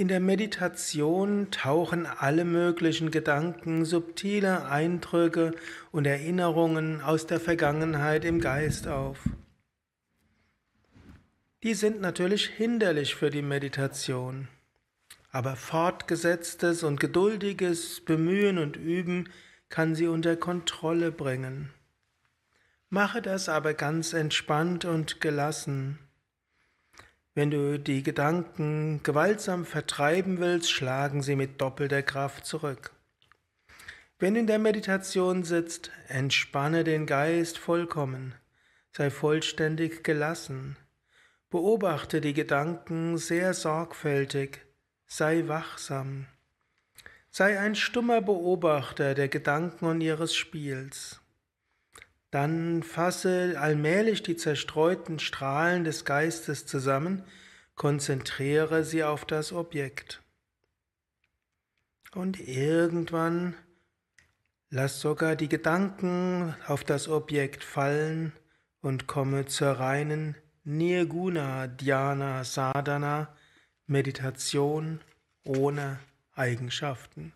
In der Meditation tauchen alle möglichen Gedanken, subtile Eindrücke und Erinnerungen aus der Vergangenheit im Geist auf. Die sind natürlich hinderlich für die Meditation, aber fortgesetztes und geduldiges Bemühen und Üben kann sie unter Kontrolle bringen. Mache das aber ganz entspannt und gelassen. Wenn du die Gedanken gewaltsam vertreiben willst, schlagen sie mit doppelter Kraft zurück. Wenn du in der Meditation sitzt, entspanne den Geist vollkommen, sei vollständig gelassen, beobachte die Gedanken sehr sorgfältig, sei wachsam, sei ein stummer Beobachter der Gedanken und ihres Spiels. Dann fasse allmählich die zerstreuten Strahlen des Geistes zusammen, konzentriere sie auf das Objekt. Und irgendwann lass sogar die Gedanken auf das Objekt fallen und komme zur reinen Nirguna Dhyana Sadhana, Meditation ohne Eigenschaften.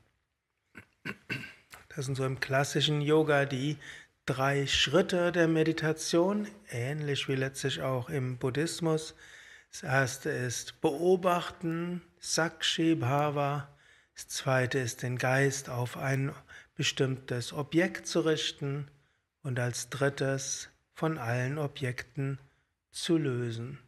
Das sind so im klassischen Yoga die drei Schritte der Meditation, ähnlich wie letztlich auch im Buddhismus. Das erste ist beobachten, Sakshi Bhava. Das zweite ist den Geist auf ein bestimmtes Objekt zu richten. Und als drittes von allen Objekten zu lösen.